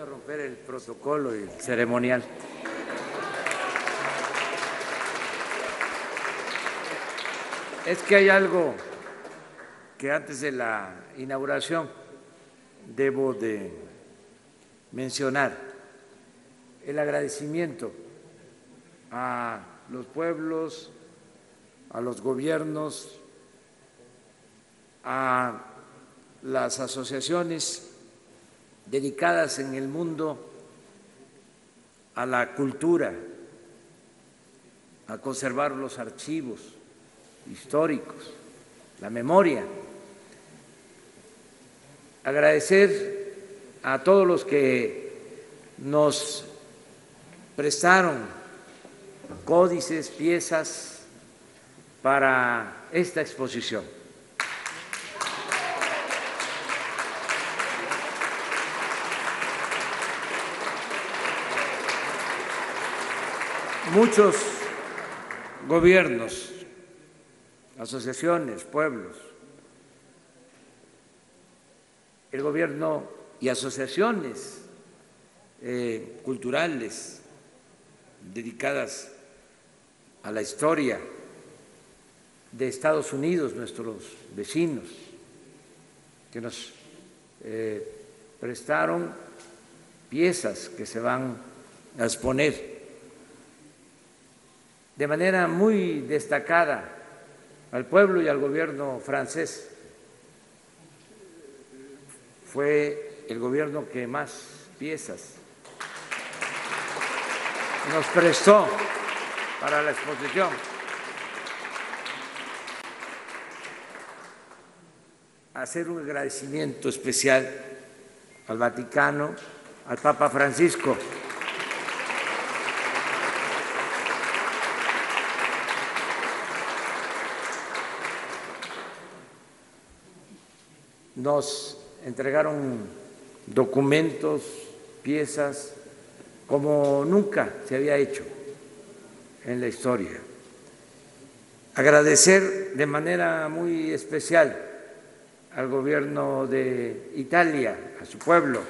a romper el protocolo y el ceremonial. Es que hay algo que antes de la inauguración debo de mencionar, el agradecimiento a los pueblos, a los gobiernos, a las asociaciones dedicadas en el mundo a la cultura, a conservar los archivos históricos, la memoria. Agradecer a todos los que nos prestaron códices, piezas para esta exposición. Muchos gobiernos, asociaciones, pueblos, el gobierno y asociaciones eh, culturales dedicadas a la historia de Estados Unidos, nuestros vecinos, que nos eh, prestaron piezas que se van a exponer de manera muy destacada al pueblo y al gobierno francés. Fue el gobierno que más piezas nos prestó para la exposición. Hacer un agradecimiento especial al Vaticano, al Papa Francisco. Nos entregaron documentos, piezas, como nunca se había hecho en la historia. Agradecer de manera muy especial al gobierno de Italia, a su pueblo,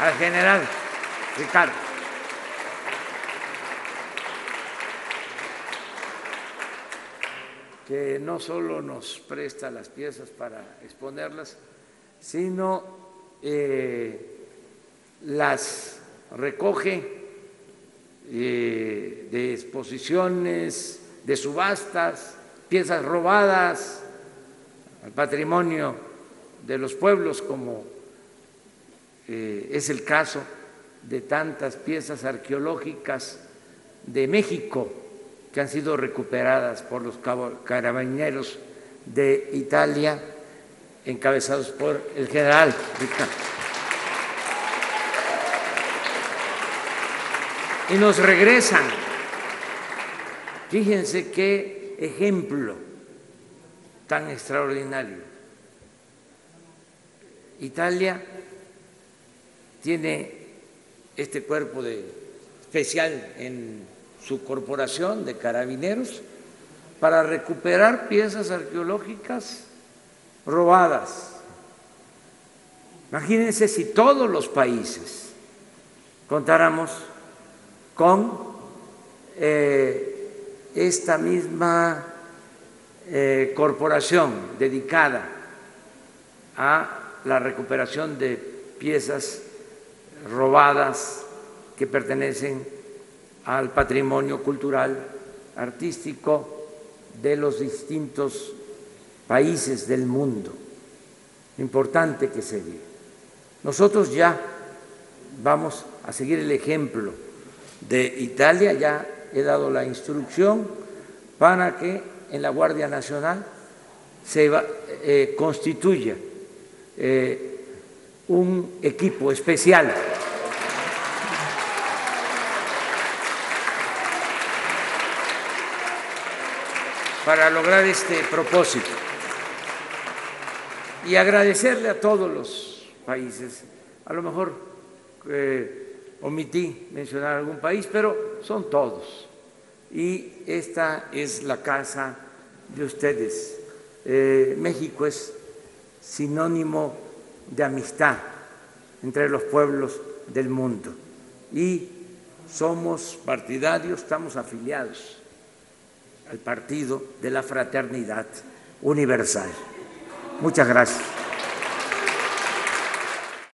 al general Ricardo. Que no solo nos presta las piezas para exponerlas, sino eh, las recoge eh, de exposiciones, de subastas, piezas robadas al patrimonio de los pueblos, como eh, es el caso de tantas piezas arqueológicas de México que han sido recuperadas por los carabineros de Italia, encabezados por el general Y nos regresan. Fíjense qué ejemplo tan extraordinario. Italia tiene este cuerpo de especial en su corporación de carabineros para recuperar piezas arqueológicas robadas. Imagínense si todos los países contáramos con eh, esta misma eh, corporación dedicada a la recuperación de piezas robadas que pertenecen al patrimonio cultural, artístico de los distintos países del mundo. Importante que se diga. Nosotros ya vamos a seguir el ejemplo de Italia, ya he dado la instrucción para que en la Guardia Nacional se eh, constituya eh, un equipo especial para lograr este propósito y agradecerle a todos los países. A lo mejor eh, omití mencionar algún país, pero son todos. Y esta es la casa de ustedes. Eh, México es sinónimo de amistad entre los pueblos del mundo. Y somos partidarios, estamos afiliados al Partido de la Fraternidad Universal. Muchas gracias.